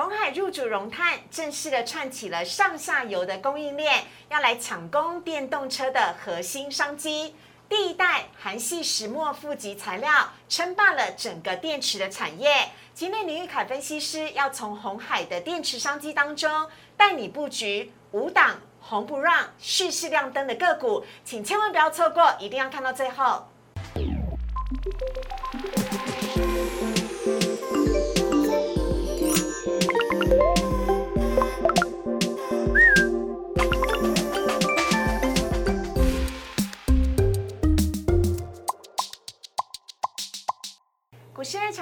红海入主融碳，正式的串起了上下游的供应链，要来抢攻电动车的核心商机。第一代韩系石墨负极材料称霸了整个电池的产业。今天林玉凯分析师要从红海的电池商机当中带你布局五档红不让、蓄势亮灯的个股，请千万不要错过，一定要看到最后。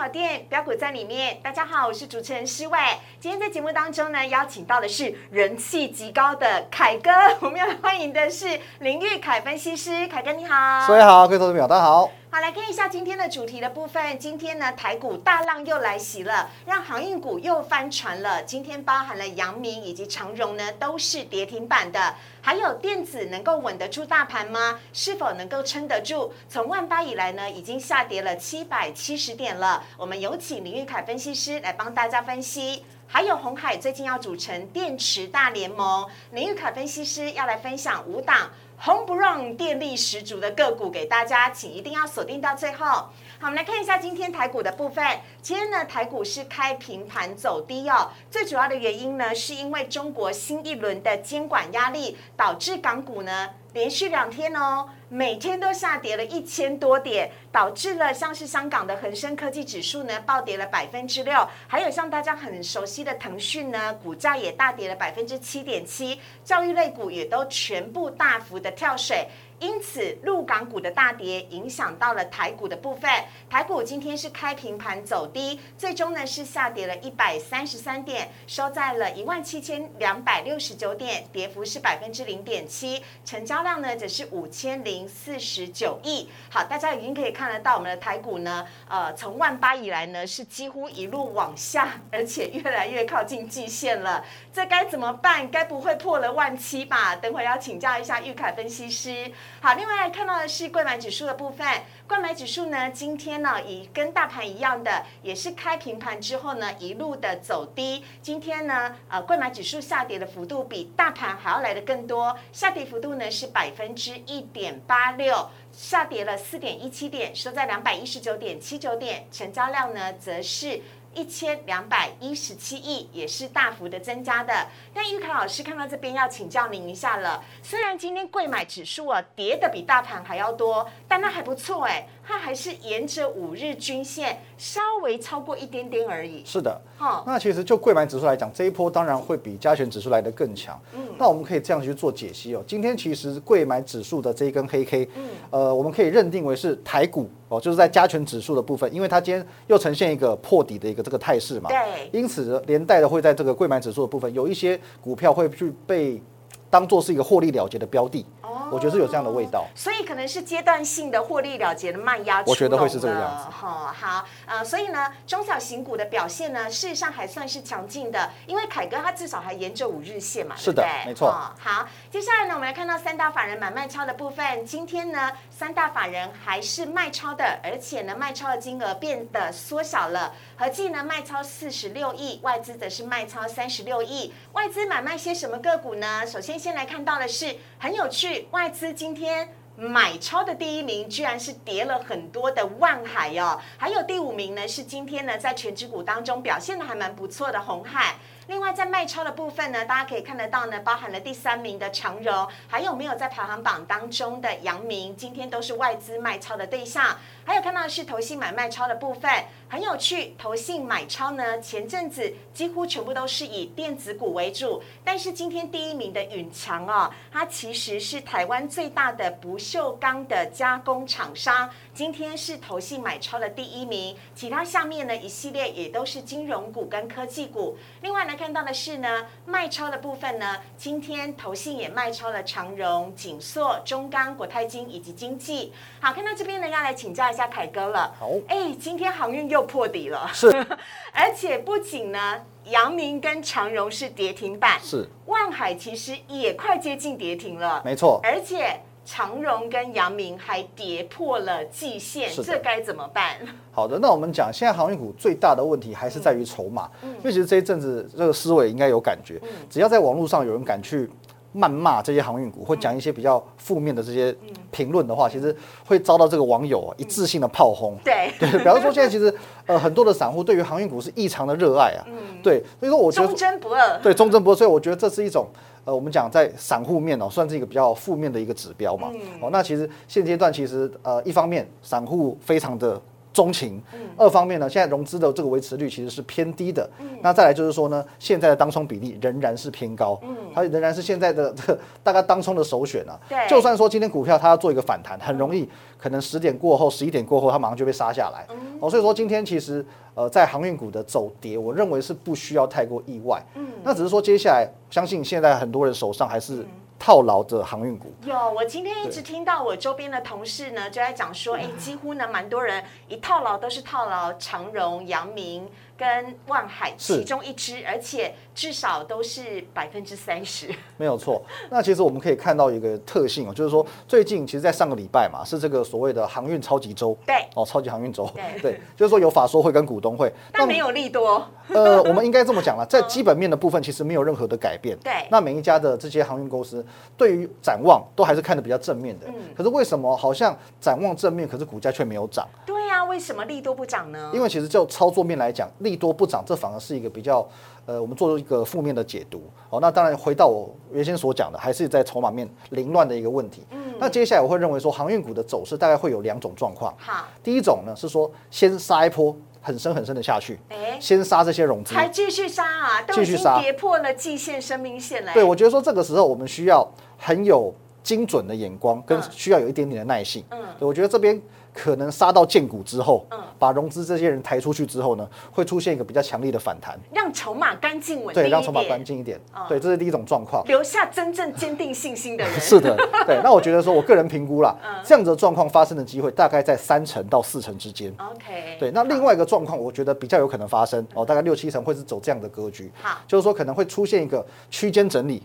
店标股在里面，大家好，我是主持人施伟。今天在节目当中呢，邀请到的是人气极高的凯哥，我们要欢迎的是林玉凯分析师，凯哥你好。所以好，各位投资者大家好。好，来看一下今天的主题的部分。今天呢，台股大浪又来袭了，让航运股又翻船了。今天包含了阳明以及长荣呢，都是跌停板的。还有电子能够稳得住大盘吗？是否能够撑得住？从万八以来呢，已经下跌了七百七十点了。我们有请林玉凯分析师来帮大家分析。还有红海最近要组成电池大联盟，林玉凯分析师要来分享五档。红不让电力十足的个股给大家，请一定要锁定到最后。好，我们来看一下今天台股的部分。今天呢，台股是开平盘走低哦。最主要的原因呢，是因为中国新一轮的监管压力，导致港股呢。连续两天哦，每天都下跌了一千多点，导致了像是香港的恒生科技指数呢暴跌了百分之六，还有像大家很熟悉的腾讯呢，股价也大跌了百分之七点七，教育类股也都全部大幅的跳水。因此，陆港股的大跌影响到了台股的部分。台股今天是开平盘走低，最终呢是下跌了一百三十三点，收在了一万七千两百六十九点，跌幅是百分之零点七，成交量呢则是五千零四十九亿。好，大家已经可以看得到，我们的台股呢，呃，从万八以来呢是几乎一路往下，而且越来越靠近季线了。这该怎么办？该不会破了万七吧？等会要请教一下玉凯分析师。好，另外看到的是贵买指数的部分。贵买指数呢，今天呢，以跟大盘一样的，也是开平盘之后呢，一路的走低。今天呢，呃，贵买指数下跌的幅度比大盘还要来的更多，下跌幅度呢是百分之一点八六，下跌了四点一七点，收在两百一十九点七九点，成交量呢则是。一千两百一十七亿也是大幅的增加的。但玉凯老师看到这边要请教您一下了。虽然今天贵买指数啊跌的比大盘还要多，但那还不错哎，它还是沿着五日均线稍微超过一点点而已。是的，好，那其实就贵买指数来讲，这一波当然会比加权指数来的更强。嗯，那我们可以这样去做解析哦。今天其实贵买指数的这一根黑 K，嗯，呃，我们可以认定为是台股。哦，就是在加权指数的部分，因为它今天又呈现一个破底的一个这个态势嘛，对，因此连带的会在这个贵买指数的部分，有一些股票会去被当做是一个获利了结的标的。我觉得是有这样的味道，所以可能是阶段性的获利了结的卖压，我觉得会是这个样子。好，好，呃，所以呢，中小型股的表现呢，事实上还算是强劲的，因为凯哥他至少还沿着五日线嘛，是的，没错。好，接下来呢，我们来看到三大法人买卖超的部分，今天呢，三大法人还是卖超的，而且呢，卖超的金额变得缩小了，合计呢卖超四十六亿，外资则是卖超三十六亿。外资买卖些什么个股呢？首先先来看到的是很有趣。外资今天买超的第一名，居然是跌了很多的万海哦，还有第五名呢，是今天呢在全指股当中表现的还蛮不错的红海。另外，在卖超的部分呢，大家可以看得到呢，包含了第三名的长荣，还有没有在排行榜当中的阳明，今天都是外资卖超的对象。还有看到的是投信买卖超的部分，很有趣。投信买超呢，前阵子几乎全部都是以电子股为主，但是今天第一名的允强哦，它其实是台湾最大的不锈钢的加工厂商，今天是投信买超的第一名。其他下面呢一系列也都是金融股跟科技股。另外呢。看到的是呢，卖超的部分呢，今天投信也卖超了长荣、锦硕、中钢、国泰金以及经济。好，看到这边呢，要来请教一下凯哥了。好，哎，今天航运又破底了，是，而且不仅呢，阳明跟长荣是跌停板，是，万海其实也快接近跌停了，没错，而且。长荣跟阳明还跌破了季线，这该怎么办？好的，那我们讲现在航运股最大的问题还是在于筹码，因为其实这一阵子这个思维应该有感觉，只要在网络上有人敢去谩骂这些航运股，或讲一些比较负面的这些评论的话，其实会遭到这个网友啊一致性的炮轰。对，对，比方说现在其实呃很多的散户对于航运股是异常的热爱啊，对，所以说我觉忠得贞不二。对忠贞不二，所以我觉得这是一种呃我们讲在散户面哦，算是一个比较负面的一个指标嘛。哦，那其实现阶段其实呃一方面散户非常的钟情，二方面呢，现在融资的这个维持率其实是偏低的。那再来就是说呢，现在的当冲比例仍然是偏高，它仍然是现在的这个 大概当冲的首选啊。对。就算说今天股票它要做一个反弹，很容易可能十点过后、十一点过后，它马上就被杀下来。哦，所以说今天其实呃在航运股的走跌，我认为是不需要太过意外。嗯，那只是说接下来，相信现在很多人手上还是套牢的航运股。有，我今天一直听到我周边的同事呢，就在讲说，哎，几乎呢，蛮多人一套牢都是套牢长荣、阳明跟望海其中一支，而且至少都是百分之三十。没有错。那其实我们可以看到一个特性哦，就是说最近其实，在上个礼拜嘛，是这个所谓的航运超级周。对哦，超级航运周。对 就是说有法说会跟股东会。但没有利多，呃，我们应该这么讲了，在基本面的部分，其实没有任何的改变。对那每一家的这些航运公司对于展望都还是看的比较正面的。嗯可是为什么好像展望正面，可是股价却没有涨？对呀、为什么利多不涨呢？因为其实就操作面来讲，利多不涨，这反而是一个比较呃，我们做一个负面的解读。哦，那当然回到我原先所讲的，还是在筹码面凌乱的一个问题。嗯，那接下来我会认为说，航运股的走势大概会有两种状况。好，第一种呢是说，先杀一波很深很深的下去，哎，先杀这些融资。才继续杀啊，都已经继续杀跌破了季线、生命线了。对，我觉得说这个时候我们需要很有精准的眼光，跟嗯需要有一点点的耐性。嗯对，我觉得这边可能杀到见股之后，嗯把融资这些人抬出去之后呢，会出现一个比较强力的反弹，让筹码干净稳定对，一让筹码干净一点嗯。对，这是第一种状况。留下真正坚定信心的人。是的，对。那我觉得说，我个人评估啦，嗯这样子的状况发生的机会大概在三成到四成之间。OK，对，那另外一个状况，我觉得比较有可能发生哦，大概六七成会是走这样的格局，好就是说可能会出现一个区间整理，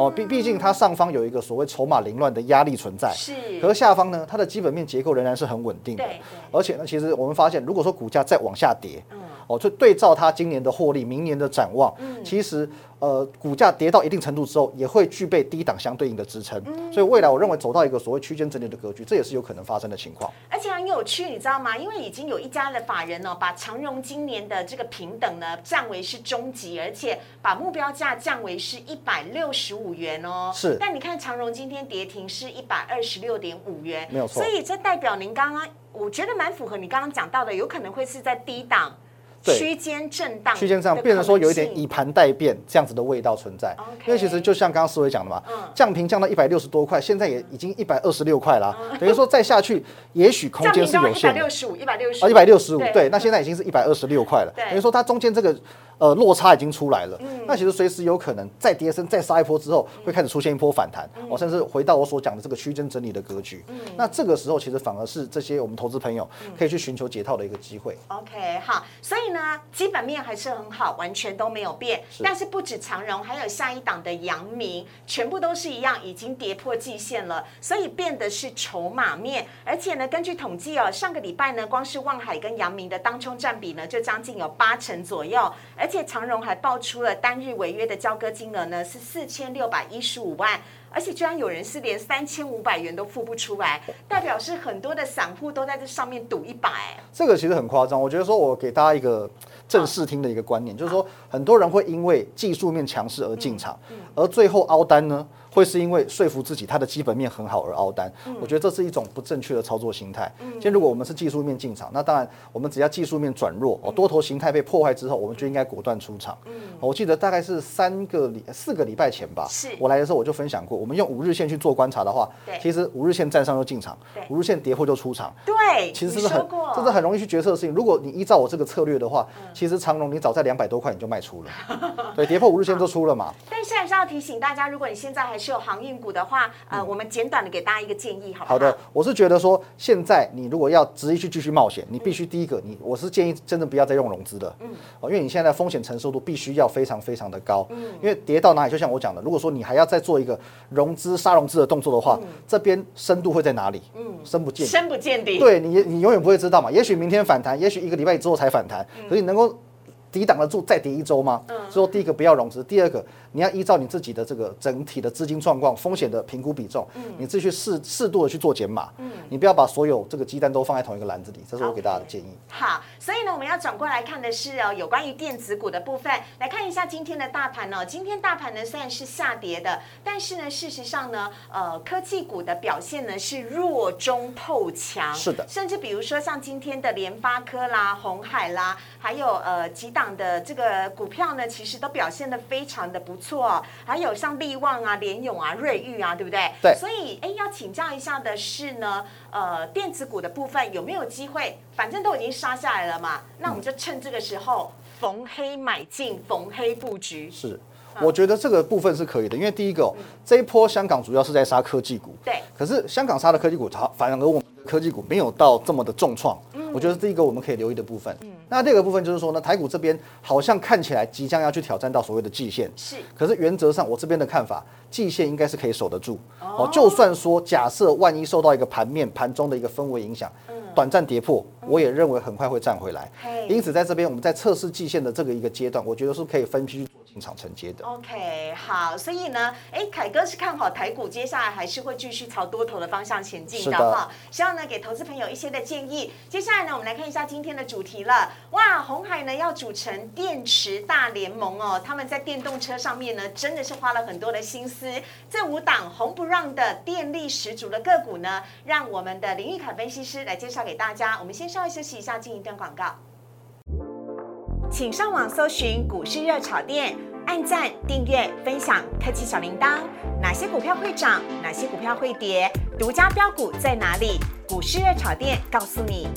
哦，毕毕竟它上方有一个所谓筹码凌乱的压力存在，是。可是下方呢，它的基本面结构仍然是很稳定的而且呢，其实我们发现，如果说股价再往下跌，嗯哦，就对照它今年的获利、明年的展望，嗯其实呃，股价跌到一定程度之后，也会具备低档相对应的支撑，嗯所以未来我认为走到一个所谓区间整理的格局，这也是有可能发生的情况。而且很有趣，你知道吗？因为已经有一家的法人呢、把长荣今年的这个平等呢降为是中级，而且把目标价降为是一百六十五元哦。是但你看长荣今天跌停是一百二十六点五元，没有错所以这代表您刚刚，我觉得蛮符合你刚刚讲到的，有可能会是在低档。对。区间震荡，区间上变成说有一点以盘代变这样子的味道存在。因为其实就像刚刚思维讲的嘛嗯，降平降到一百六十多块，现在也已经一百二十六块啦，等于说再下去也许空间是有一百。六十五，一百六十啊，一百六十五，对。对，那现在已经是一百二十六块了，对。等于说它中间这个呃落差已经出来了。嗯。那其实随时有可能再跌升、再杀一波之后，会开始出现一波反弹，嗯。哦，甚至回到我所讲的这个区间整理的格局。那这个时候其实反而是这些我们投资朋友嗯。可以去寻求解套的一个机会。OK，好，所以呢，基本面还是很好，完全都没有变。是但是不止长荣，还有下一档的阳明，全部都是一样，已经跌破季线了，所以变的是筹码面。而且呢，根据统计哦，上个礼拜呢，光是望海跟阳明的当冲占比呢，就将近有八成左右。而且长荣还爆出了单日违约的交割金额呢是四千六百一十五万。而且居然有人是连三千五百元都付不出来，代表是很多的散户都在这上面赌一把哎。这个其实很夸张，我觉得说我给大家一个正视听的一个观念，就是说很多人会因为技术面强势而进场，而最后凹单呢，会是因为说服自己它的基本面很好而凹单。我觉得这是一种不正确的操作心态。今天如果我们是技术面进场，那当然我们只要技术面转弱，哦，多头形态被破坏之后，我们就应该果断出场。我记得大概是三个礼四个礼拜前吧是，我来的时候我就分享过，我们用五日线去做观察的话，其实五日线站上就进场，五日线跌破就出场。对，其实是很这是很容易去决策的事情。如果你依照我这个策略的话，嗯其实长隆你早在两百多块你就卖出了，对，跌破五日线就出了嘛。但现在是要提醒大家，如果你现在还是有航运股的话，呃，我们简短的给大家一个建议，好不好？的，我是觉得说，现在你如果要执意去继续冒险，你必须第一个，你我是建议真的不要再用融资的，嗯，哦，因为你现在风险承受度必须要非常非常的高，嗯，因为跌到哪里，就像我讲的，如果说你还要再做一个融资杀融资的动作的话，这边深度会在哪里？嗯，深不见深不见底，对你你永远不会知道嘛，也许明天反弹，也许一个礼拜之后才反弹，所以能够。抵挡得住再跌一周吗？嗯，所以说第一个不要融资，第二个你要依照你自己的这个整体的资金状况、风险的评估比重，嗯，你自己去适适度的去做减码，嗯，你不要把所有这个鸡蛋都放在同一个篮子里，这是我给大家的建议。好，所以呢，我们要转过来看的是哦，有关于电子股的部分，来看一下今天的大盘哦。今天大盘呢虽然是下跌的，但是呢，事实上呢，呃，科技股的表现呢是弱中透强，是的，甚至比如说像今天的联发科啦、红海啦，还有呃几档的这个。股票呢，其实都表现的非常的不错，还有像利旺啊、联勇啊、瑞昱啊，对不对？对。所以，哎，要请教一下的是呢，呃，电子股的部分有没有机会？反正都已经杀下来了嘛，那我们就趁这个时候逢黑买进，逢黑布局。是，我觉得这个部分是可以的，因为第一个，这一波香港主要是在杀科技股，对。可是香港杀的科技股，它反而我科技股没有到这么的重创。我觉得这一个我们可以留意的部分。嗯，那第二个部分就是说呢，台股这边好像看起来即将要去挑战到所谓的季线。是。可是原则上，我这边的看法，季线应该是可以守得住。哦。就算说假设万一受到一个盘面盘中的一个氛围影响，短暂跌破，我也认为很快会站回来。因此在这边我们在测试季线的这个一个阶段，我觉得是可以分批做进场承接的。OK，好。所以呢，哎，凯哥是看好台股接下来还是会继续朝多头的方向前进的哈。希望呢给投资朋友一些的建议。接下来。呢我们来看一下今天的主题了。哇，红海呢要组成电池大联盟哦，他们在电动车上面呢真的是花了很多的心思。这五档红不让的电力十足的个股呢，让我们的林玉凯分析师来介绍给大家。我们先稍微休息一下，进一段广告。请上网搜寻股市热炒店，按赞、订阅、分享，开启小铃铛。哪些股票会涨？哪些股票会跌？独家标股在哪里？股市热炒店告诉你。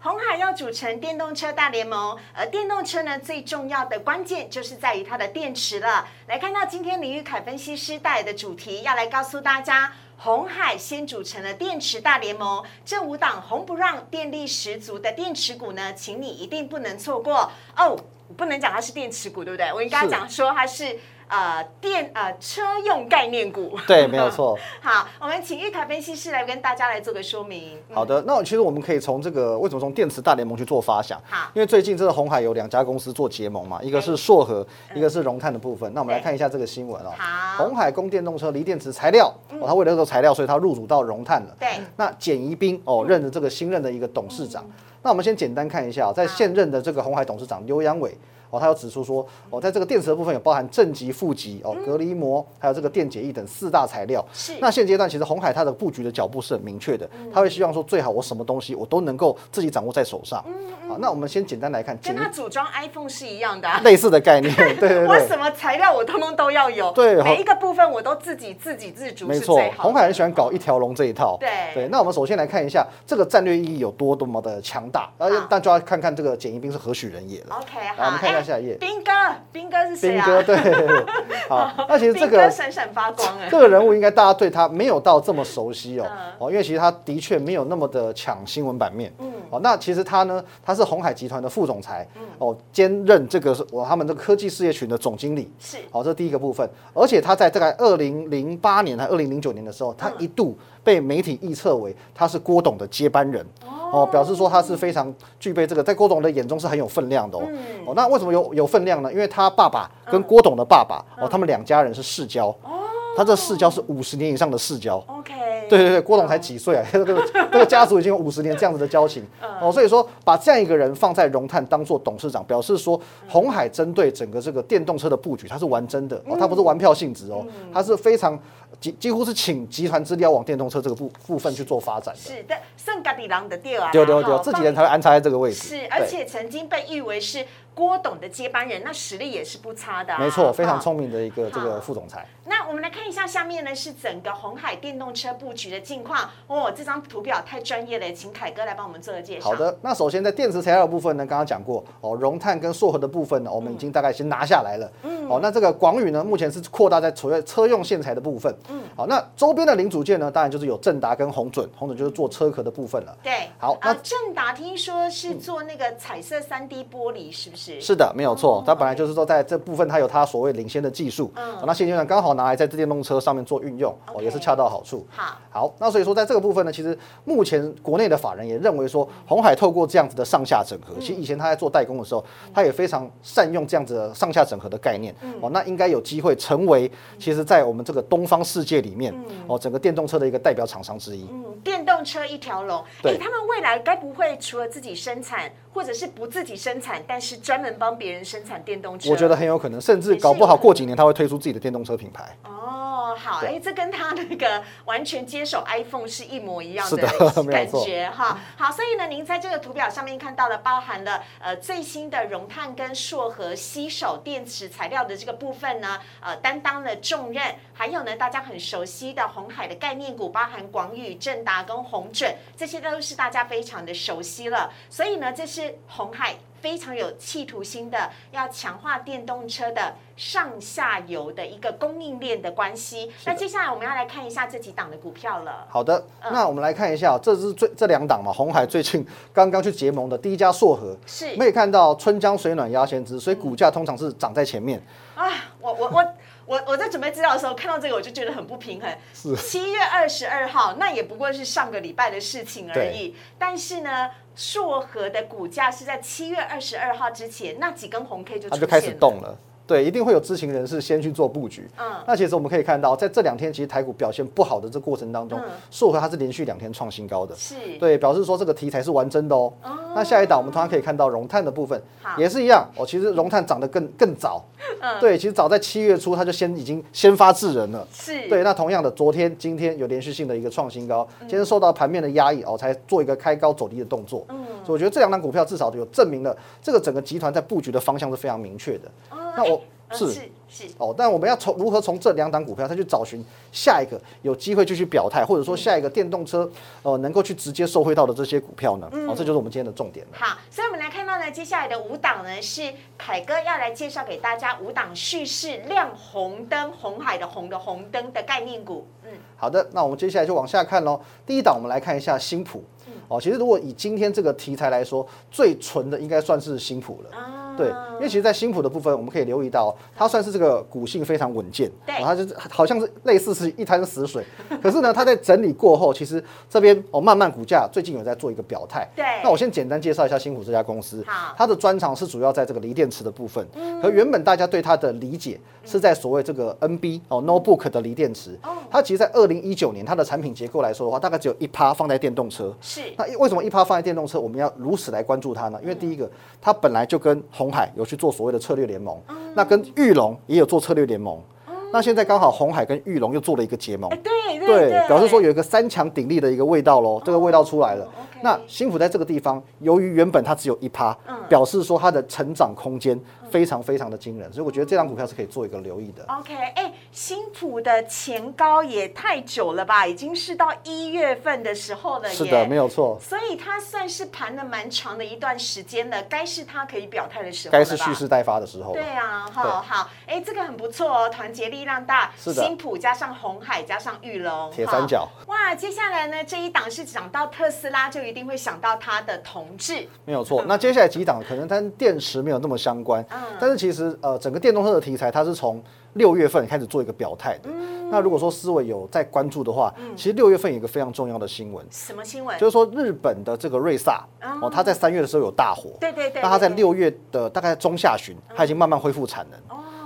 红海要组成电动车大联盟，而电动车呢，最重要的关键就是在于它的电池了。来看到今天林玉凯分析师带来的主题，要来告诉大家，红海先组成了电池大联盟，这五档红不让、电力十足的电池股呢，请你一定不能错过哦。不能讲它是电池股，对不对？我应该讲说它是。呃，电呃车用概念股，对，没有错。好，我们请玉凯分析师来跟大家来做个说明。好的，那其实我们可以从这个为什么从电池大联盟去做发想？好，因为最近这个红海有两家公司做结盟嘛，一个是硕和，一个是融碳的部分。那我们来看一下这个新闻哦。好，红海供电动车锂电池材料，哦，他为了这个材料，所以他入主到融碳了。对。那简宜斌哦，任的这个新任的一个董事长。那我们先简单看一下，在现任的这个红海董事长刘阳伟。哦，他有指出说，哦，在这个电池的部分有包含正极、负极、哦，隔离膜，还有这个电解液等四大材料。是。那现阶段其实红海它的布局的脚步是很明确的，他会希望说最好我什么东西我都能够自己掌握在手上。嗯嗯。好，那我们先简单来看，跟他组装 iPhone 是一样的，类似的概念。对对对。我什么材料我通通都要有。对。每一个部分我都自己自给自足。没错，红海很喜欢搞一条龙这一套。对。对，那我们首先来看一下这个战略意义有多多么的强大，然后但就要看看这个简易兵是何许人也了。OK，好，我们看一下下一页。兵哥。兵哥是谁啊？兵哥对，好，那其实这个闪闪发光哎，这个人物应该大家对他没有到这么熟悉哦，哦，因为其实他的确没有那么的抢新闻版面，嗯，哦，那其实他呢，他是红海集团的副总裁，嗯，哦，兼任这个是我他们这个科技事业群的总经理，是，好，这是第一个部分，而且他在大概二零零八年还二零零九年的时候，他一度被媒体预测为他是郭董的接班人。哦，表示说他是非常具备这个，在郭董的眼中是很有分量的哦。哦，那为什么有有分量呢？因为他爸爸跟郭董的爸爸哦，他们两家人是世交。哦，他这世交是五十年以上的世交。OK。对对对，郭董才几岁啊？这个这个家族已经有五十年这样子的交情。哦，所以说把这样一个人放在荣泰当做董事长，表示说红海针对整个这个电动车的布局，他是玩真的哦，他不是玩票性质哦，他是非常。几几乎是请集团资料往电动车这个部部分去做发展的。是的，圣格里郎的第二啊，对对对，这几年才会安插在这个位置。是，而且曾经被誉为是郭董的接班人，那实力也是不差的、啊。没错，非常哦聪明的一个这好个副总裁。那我们来看一下下面呢是整个红海电动车布局的近况哦，这张图表太专业了，请凯哥来帮我们做个介绍。好，的，那首先在电池材料的部分呢，刚刚讲过哦，熔炭跟硕和的部分呢，我们已经大概先拿下来了。嗯，哦，那这个广宇呢，目前是扩大在所谓车用线材的部分。嗯，好，那周边的零组件呢，当然就是有正达跟红准，红准就是做车壳的部分了。对，好啊那，正达听说是做那个彩色三 D 玻璃，是不是？是的，没有错。它本来就是说在这部分它有它所谓领先的技术，嗯哦那现阶段刚好拿来在这电动车上面做运用，哦，也是恰到好处。好，好，那所以说在这个部分呢，其实目前国内的法人也认为说，红海透过这样子的上下整合，其实以前他在做代工的时候，他也非常善用这样子的上下整合的概念，哦，那应该有机会成为，其实在我们这个东方世界里面，哦，整个电动车的一个代表厂商之一。嗯，电动车一条龙，对哎，他们未来该不会除了自己生产，或者是不自己生产，但是专门帮别人生产电动车？我觉得很有可能，甚至搞不好过几年他会推出自己的电动车品牌。哦，好，对哎，这跟他那个完全接手 iPhone 是一模一样的感错觉哈。好，所以呢，您在这个图表上面看到了包含了呃最新的熔碳跟硕和吸手电池材料的这个部分呢，呃担当了重任，还有呢大家很熟悉的红海的概念股，包含广宇、正达跟红准，这些都是大家非常的熟悉了。所以呢，这是红海。非常有企图心的，要强化电动车的上下游的一个供应链的关系。那接下来我们要来看一下这几档的股票了。好的，嗯那我们来看一下，这是最这两档嘛，红海最近刚刚去结盟的第一家硕和，是我们可以看到春江水暖鸭先知，所以股价通常是涨在前面。啊，我我我我我在准备资料的时候看到这个，我就觉得很不平衡。是七月二十二号，那也不过是上个礼拜的事情而已。但是呢，硕和的股价是在七月二十二号之前，那几根红 K 就它就开始了。动了。对，一定会有知情人士先去做布局。嗯那其实我们可以看到，在这两天其实台股表现不好的这过程当中嗯，硕和它是连续两天创新高的。是，对，表示说这个题材是完真的哦。那下一档我们同样可以看到融炭的部分也是一样哦。其实融炭涨得更更早，嗯对，其实早在七月初它就先已经先发制人了。是，对，那同样的，昨天、今天有连续性的一个创新高，嗯今天受到盘面的压抑哦，才做一个开高走低的动作。嗯所以我觉得这两档股票至少有证明了这个整个集团在布局的方向是非常明确的。哦那我是是是哦，但我们要从如何从这两档股票再去找寻下一个有机会继续表态，或者说下一个电动车呃能够去直接受惠到的这些股票呢？哦，这就是我们今天的重点了。好，所以我们来看到呢，接下来的五档呢是凯哥要来介绍给大家五档蓄势亮红灯，红海的红的红灯的概念股。嗯，好的，那我们接下来就往下看喽。第一档，我们来看一下新普。哦，其实如果以今天这个题材来说，最纯的应该算是新普了。啊对，因为其实，在新普的部分，我们可以留意到，它算是这个股性非常稳健，对哦它就是好像是类似是一滩死水。可是呢，它在整理过后，其实这边哦，慢慢股价最近有在做一个表态。对那我先简单介绍一下新普这家公司。好它的专长是主要在这个锂电池的部分。可原本大家对它的理解是在所谓这个 NB 哦 notebook 的锂电池。它其实，在二零一九年它的产品结构来说的话，大概只有一趴放在电动车。是那为什么一趴放在电动车，我们要如此来关注它呢？因为第一个，它本来就跟红海有去做所谓的策略联盟，那跟玉龙也有做策略联盟。那现在刚好红海跟玉龙又做了一个结盟。哎，，对对对，表示说有一个三强鼎立的一个味道喽，这个味道出来了。那新普在这个地方，由于原本它只有一趴，表示说它的成长空间非常非常的惊人，所以我觉得这张股票是可以做一个留意的。OK，哎，新普的前高也太久了吧，已经是到一月份的时候了。是的，没有错。所以它算是盘了蛮长的一段时间了，该是它可以表态的时候该是蓄势待发的时候。对啊，好好，哎，这个很不错哦，团结力量大，是的新普加上红海加上玉龙，铁三角。哇，接下来呢，这一档是讲到特斯拉，就一定会想到它的同志，没有错。那接下来几档可能跟电池没有那么相关，嗯。但是其实呃，整个电动车的题材它是从六月份开始做一个表态的。嗯。那如果说思维有在关注的话，其实六月份有一个非常重要的新闻，什么新闻？就是说日本的这个瑞萨哦，它在三月的时候有大火，对对对，那它在六月的大概中下旬，它已经慢慢恢复产能。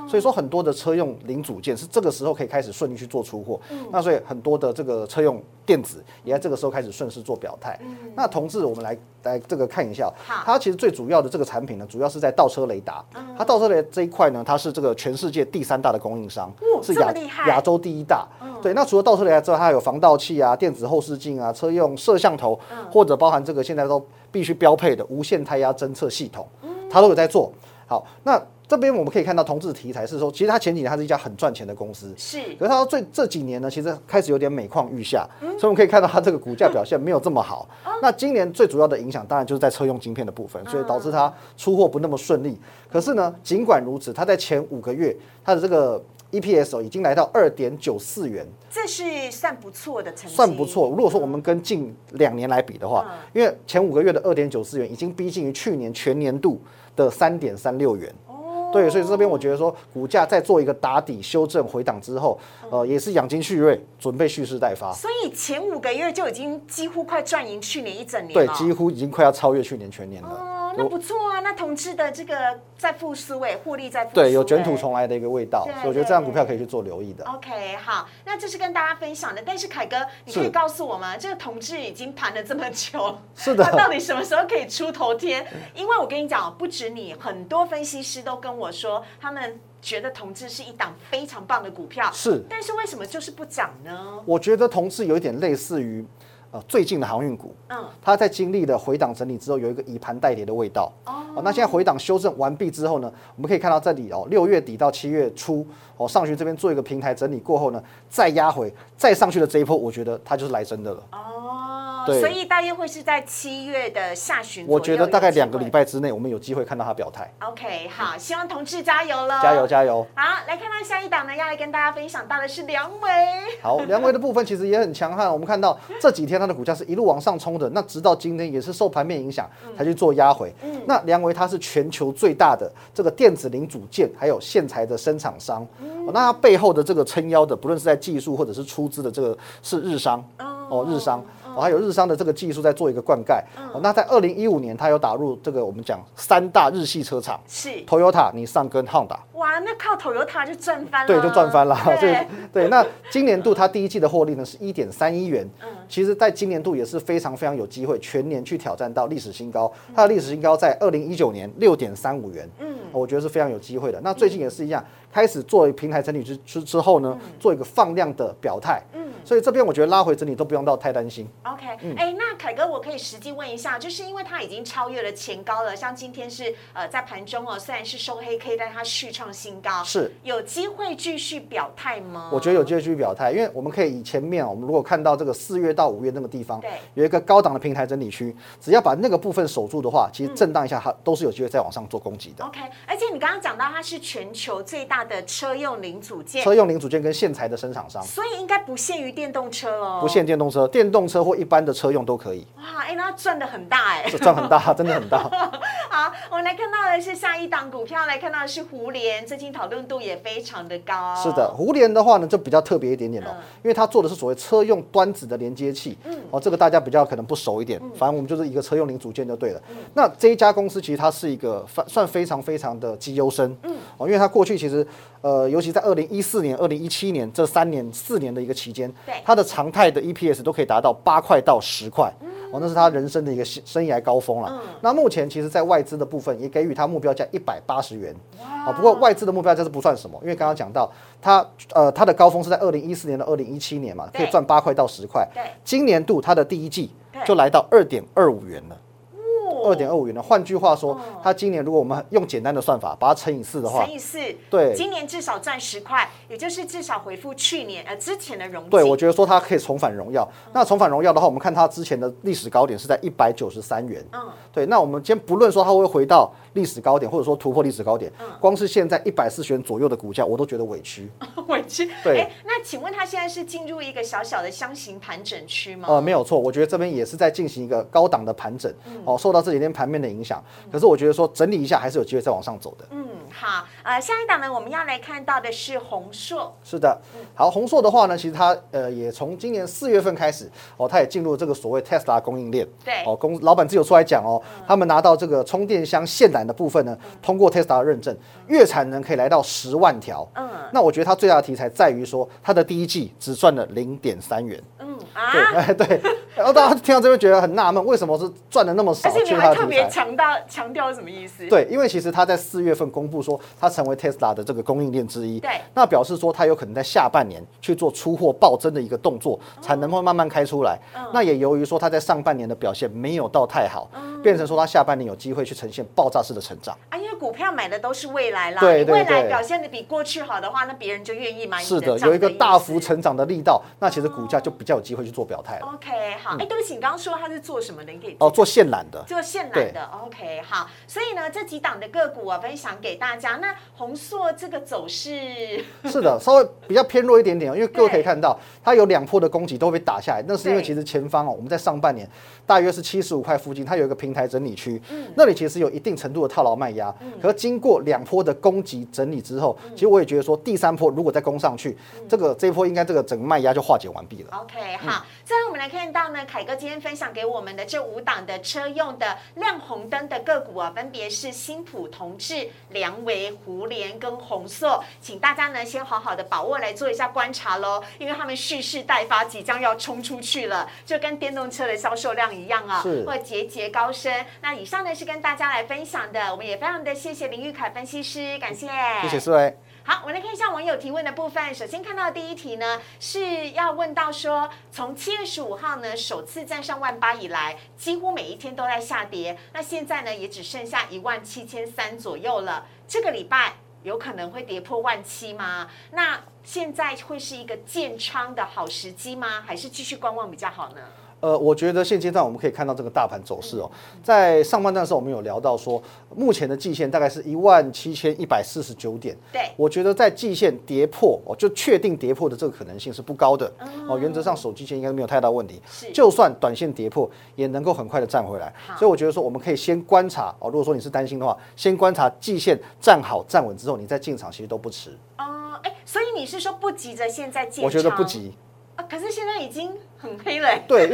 哦所以说很多的车用零组件是这个时候可以开始顺利去做出货，嗯那所以很多的这个车用电子也在这个时候开始顺势做表态。那同志，我们来来这个看一下它其实最主要的这个产品呢，主要是在倒车雷达。嗯它倒车雷这一块呢，它是这个全世界第三大的供应商哦，是亚亚洲第一大。对，那除了倒车雷达之外，它还有防盗器啊、电子后视镜啊、车用摄像头，或者包含这个现在都必须标配的无线胎压侦测系统，它都有在做。好，那这边我们可以看到同志题材是说，其实它前几年它是一家很赚钱的公司，是可是它最这几年呢，其实开始有点每况愈下，所以我们可以看到它这个股价表现没有这么好。那今年最主要的影响当然就是在车用晶片的部分，所以导致它出货不那么顺利。可是呢，尽管如此，它在前五个月它的这个 EPS 哦已经来到二点九四元，这是算不错的成绩，算不错。如果说我们跟近两年来比的话，因为前五个月的二点九四元已经逼近于去年全年度的三点三六元。对，所以这边我觉得说，股价在做一个打底、修正、回档之后，呃，也是养精蓄锐，准备蓄势待发。所以前五个月就已经几乎快赚赢去年一整年对，了。几乎已经快要超越去年全年了。哦，那不错啊，那同志的这个在复苏哎，获利在复苏对，有卷土重来的一个味道，对所以我觉得这样股票可以去做留意的。OK，好，那这是跟大家分享的。但是凯哥，你可以告诉我吗？这个同志已经盘了这么久，是的他到底什么时候可以出头天？因为我跟你讲，不止你，很多分析师都跟我说，他们觉得同志是一档非常棒的股票。是，但是为什么就是不涨呢？我觉得同志有一点类似于呃最近的航运股，嗯，它在经历了回档整理之后，有一个以盘带跌的味道。哦，那现在回档修正完毕之后呢，我们可以看到这里哦，六月底到七月初哦，上旬这边做一个平台整理过后呢，再压回再上去的这一波，我觉得它就是来真的了。哦，对所以大约会是在七月的下旬我觉得大概两个礼拜之内，我们有机会看到他表态。OK，好，希望同志加油了，加油！加油！好，来看到下一档呢，要来跟大家分享到的是梁伟。好，梁维的部分其实也很强悍。我们看到这几天它的股价是一路往上冲的，那直到今天也是受盘面影响才去做压回。那梁维它是全球最大的这个电子零组件还有线材的生产商，哦那它背后的这个撑腰的，不论是在技术或者是出资的这个是日商哦，日商。哦，还有日商的这个技术在做一个灌溉。哦，那在二零一五年，它有打入这个我们讲三大日系车厂是，Toyota、尼桑跟 Honda。哇，那靠 Toyota 就赚翻了，对，就赚翻了。对 对，那今年度它第一季的获利呢是一点三一元，嗯其实在今年度也是非常非常有机会全年去挑战到历史新高。它的历史新高在二零一九年六点三五元，嗯，我觉得是非常有机会的。那最近也是一样，开始做平台整理之之之后呢，做一个放量的表态，嗯，所以这边我觉得拉回整理都不用到太担心。OK，哎、那凯哥，我可以实际问一下，就是因为它已经超越了前高了，像今天是呃在盘中哦，虽然是收黑 K，但它续创新高，是有机会继续表态吗？我觉得有机会继续表态，因为我们可以以前面哦我们如果看到这个四月到五月那个地方对，有一个高档的平台整理区，只要把那个部分守住的话，其实震荡一下它都是有机会再往上做攻击的。OK，而且你刚刚讲到它是全球最大的车用零组件，车用零组件跟线材的生产商，所以应该不限于电动车哦。不限电动车，电动车或一般的车用都可以，哇，哎、那赚的很大哎。这赚很大，真的很大。好，我们来看到的是下一档股票，来看到的是胡联，最近讨论度也非常的高。是的，，胡联的话呢，就比较特别一点点哦，因为它做的是所谓车用端子的连接器，嗯哦，这个大家比较可能不熟一点，反正我们就是一个车用零组件就对了。那这一家公司其实它是一个算算非常非常的绩优生，嗯哦，因为它过去其实呃，尤其在二零一四年、二零一七年这三年四年的一个期间对，它的常态的 EPS 都可以达到八块到十块。哦，那是他人生的一个生生涯高峰了。那目前其实，在外资的部分也给予他目标价一百八十元。啊，不过外资的目标价是不算什么，因为刚刚讲到它呃它的高峰是在二零一四年到二零一七年嘛，可以赚八块到十块。对今年度它的第一季就来到二点二五元了。哦二点二五元了，换句话说，它今年如果我们用简单的算法把它乘以四的话乘，以四，对今年至少赚十块，也就是至少回复去年呃之前的荣景。对，我觉得说它可以重返荣耀。那重返荣耀的话，我们看它之前的历史高点是在一百九十三元。嗯对，那我们今天不论说它会回到历史高点，或者说突破历史高点，嗯光是现在一百四十元左右的股价，我都觉得委屈。委屈。对哎，那请问它现在是进入一个小小的箱型盘整区吗？呃，没有错，我觉得这边也是在进行一个高档的盘整，嗯哦，受到这几天盘面的影响。可是我觉得说整理一下还是有机会再往上走的。嗯，好，呃，下一档呢，我们要来看到的是宏硕，是的，好，宏硕的话呢，其实它呃也从今年四月份开始哦，它也进入这个所谓 Tesla 供应链。对哦，公老板自有出来讲哦，他们拿到这个充电箱线缆的部分呢，通过 Tesla 的认证，月产能可以来到十万条。嗯那我觉得它最大的题材在于说，它的第一季只赚了零点三元。嗯对，啊，哎对，然后大家听到这边觉得很纳闷，为什么是赚的那么少？而且你还特别。强调强调什么意思？对，因为其实他在四月份公布说，他成为 Tesla 的这个供应链之一。对那表示说他有可能在下半年去做出货暴增的一个动作，产能会慢慢开出来。那也由于说他在上半年的表现没有到太好，变成说他下半年有机会去呈现爆炸式的成长。啊，因为股票买的都是未来啦，对对未来表现的比过去好的话，那别人就愿意买是的，有一个大幅成长的力道，那其实股价就比较有机会去做表态了。OK，好，哎、对不起，你刚刚说他是做什么的？你可以哦，做线缆的，做线缆的，OK，好，所以呢，这几档的个股我分享给大家。那红硕这个走势，是的，稍微比较偏弱一点点哦，因为各位可以看到，它有两波的攻击都被打下来，那是因为其实前方哦，我们在上半年大约是七十五块附近，它有一个平台整理区，嗯。那里其实有一定程度的套牢卖压，可是经过两波的攻击整理之后，嗯。其实我也觉得说第三波如果再攻上去，这个这一波应该这个整个卖压就化解完毕了。OK，好，再来我们来看到呢，凯哥今天分享给我们的这五档的车用的亮红灯的个股啊，分别是新普同志、良维、胡联跟红硕，请大家呢先好好的把握来做一下观察喽，因为他们蓄势待发，即将要冲出去了，就跟电动车的销售量一样啊，是会节节高升。那以上呢是跟大家来分享的，我们也非常的谢谢林玉凯分析师，感谢，谢谢思维。好，我们来看一下网友提问的部分。首先看到的第一题呢，是要问到说，从七月十五号呢首次站上万八以来，几乎每一天都在下跌，那现在呢也只剩下一万七千三左右了。这个礼拜有可能会跌破万七吗？那现在会是一个建仓的好时机吗？还是继续观望比较好呢？呃，我觉得现阶段我们可以看到这个大盘走势哦，在上半段的时候我们有聊到说，目前的季线大概是一万七千一百四十九点。对我觉得在季线跌破哦，就确定跌破的这个可能性是不高的哦。原则上手季线应该没有太大问题是，就算短线跌破，也能够很快的站回来。所以我觉得说我们可以先观察哦，如果说你是担心的话，先观察季线站好站稳之后，你再进场其实都不迟。哦，哎，所以你是说不急着现在建仓？我觉得不急，啊，可是现在已经很黑了、欸。对，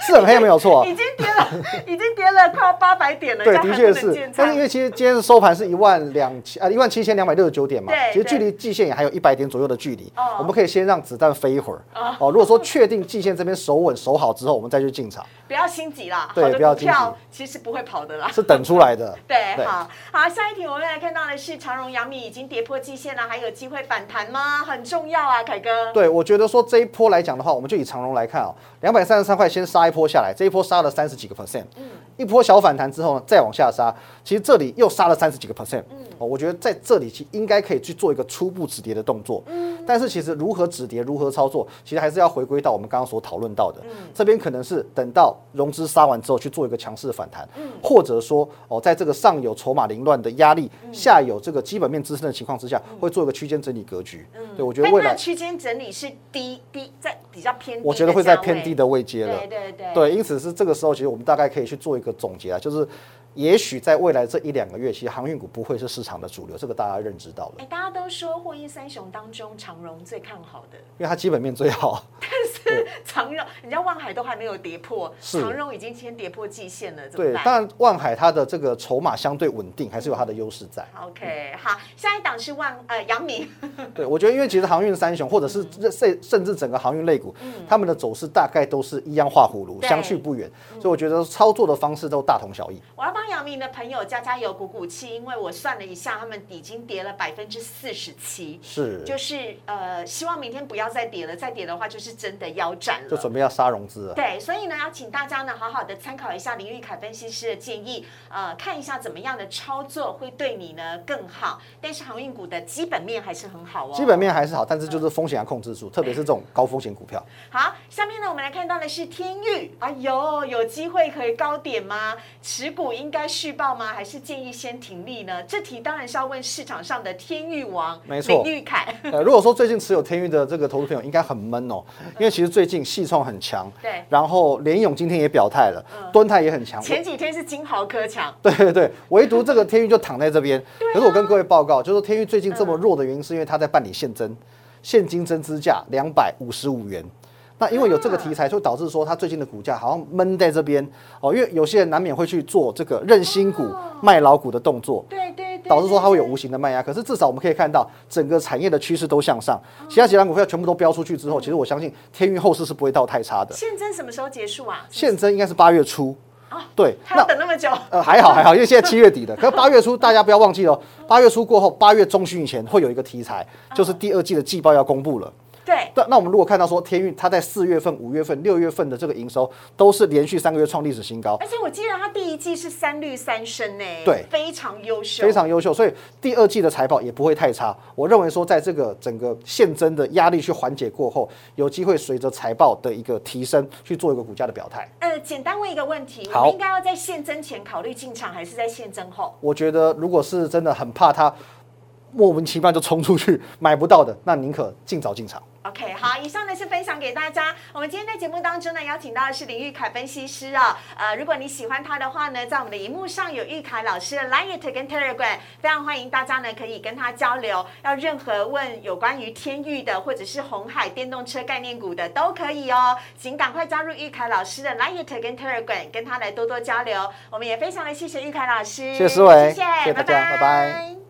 是很黑没有错。已经跌了，已经跌了快要八百点了，对，的确是但是因为其实今天的收盘是一万两千呃一万七千两百六十九点嘛对，其实距离季线也还有一百点左右的距离哦，我们可以先让子弹飞一会儿。哦，如果说确定季线这边守稳守好之后，我们再去进场，不要心急啦，对不要心急其实不会跑的啦。是等出来的。对，好好，下一题我们来看到的是长荣、阳米已经跌破季线了，还有机会反弹吗？很重要啊，凯哥。对，我觉得说这一波来讲的话，我们就以长荣来看啊，两百三十三块先杀一波下来，这一波杀了三十几个 percent，一波小反弹之后呢，再往下杀，其实这里又杀了三十几个 percent，哦，我觉得在这里其实应该可以去做一个初步止跌的动作，但是其实如何止跌，如何操作，其实还是要回归到我们刚刚所讨论到的，这边可能是等到融资杀完之后去做一个强势的反弹，嗯。或者说哦，在这个上有筹码凌乱的压力，下有这个基本面支撑的情况之下，会做一个区间整理格局，嗯。对我觉得未来区间整理是低低在比较偏低，我觉得会在偏低。的位阶了。对对对对，因此是这个时候，其实我们大概可以去做一个总结啊，就是也许在未来这一两个月，其实航运股不会是市场的主流，这个大家认知到了，哎，大家都说货运三雄当中，长荣最看好的，因为它基本面最好。长荣，人家望海都还没有跌破，是。长荣已经先跌破季线了，对，办？当然万海它的这个筹码相对稳定，还是有它的优势在。OK，好，下一档是万呃阳明，对，我觉得因为其实航运三雄，或者是甚甚至整个航运类股，他们的走势大概都是一样画葫芦，相去不远，所以我觉得操作的方式都大同小异。我要帮阳明的朋友加加油鼓鼓气，因为我算了一下，他们已经跌了百分之四十七，是，就是呃，希望明天不要再跌了，再跌的话就是真的腰斩了。就准备要杀融资了。对，所以呢，要请大家呢好好的参考一下林玉凯分析师的建议，呃，看一下怎么样的操作会对你呢更好。但是航运股的基本面还是很好哦。基本面还是好，但是就是风险要控制住，特别是这种高风险股票。好，下面呢，我们来看到的是天域。哎呦，有机会可以高点吗？持股应该续报吗？还是建议先停利呢？这题当然是要问市场上的天域王没错林玉凯。呃，如果说最近持有天域的这个投资朋友应该很闷哦，因为其实最近细创很强，对。然后联勇今天也表态了，敦泰也很强，前几天是金豪科强，对对对，唯独这个天域就躺在这边。可是我跟各位报告，就是说天域最近这么弱的原因，是因为它在办理现增，现金增资价两百五十五元。那因为有这个题材，就导致说它最近的股价好像闷在这边哦，因为有些人难免会去做这个认新股、卖老股的动作。对对对，导致说它会有无形的卖压。可是至少我们可以看到，整个产业的趋势都向上，其他几档股票全部都飙出去之后，其实我相信天运后市是不会到太差的。现增什么时候结束啊？现增应该是八月初，对，还要等那么久？呃还好还好，因为现在七月底的，可是八月初大家不要忘记哦，八月初过后，八月中旬以前会有一个题材，就是第二季的季报要公布了。对，那那我们如果看到说天运它在四月份、五月份、六月份的这个营收都是连续三个月创历史新高，而且我记得它第一季是三绿三升呢，对非常优秀，非常优秀，所以第二季的财报也不会太差。我认为说，在这个整个现增的压力去缓解过后，有机会随着财报的一个提升去做一个股价的表态。呃，简单问一个问题，我好们应该要在现增前考虑进场，还是在现增后？我觉得，如果是真的很怕它莫名其妙就冲出去买不到的，那宁可尽早进场。OK，好，以上呢是分享给大家。我们今天在节目当中呢，邀请到的是林玉凯分析师啊、呃，如果你喜欢他的话呢，在我们的荧幕上有玉凯老师的 Line 跟 Telegram，非常欢迎大家呢可以跟他交流。要任何问有关于天域的，或者是红海电动车概念股的都可以哦，请赶快加入玉凯老师的 Line 跟 Telegram，跟他来多多交流。我们也非常的谢谢玉凯老师，谢谢思维谢谢，谢谢大家拜拜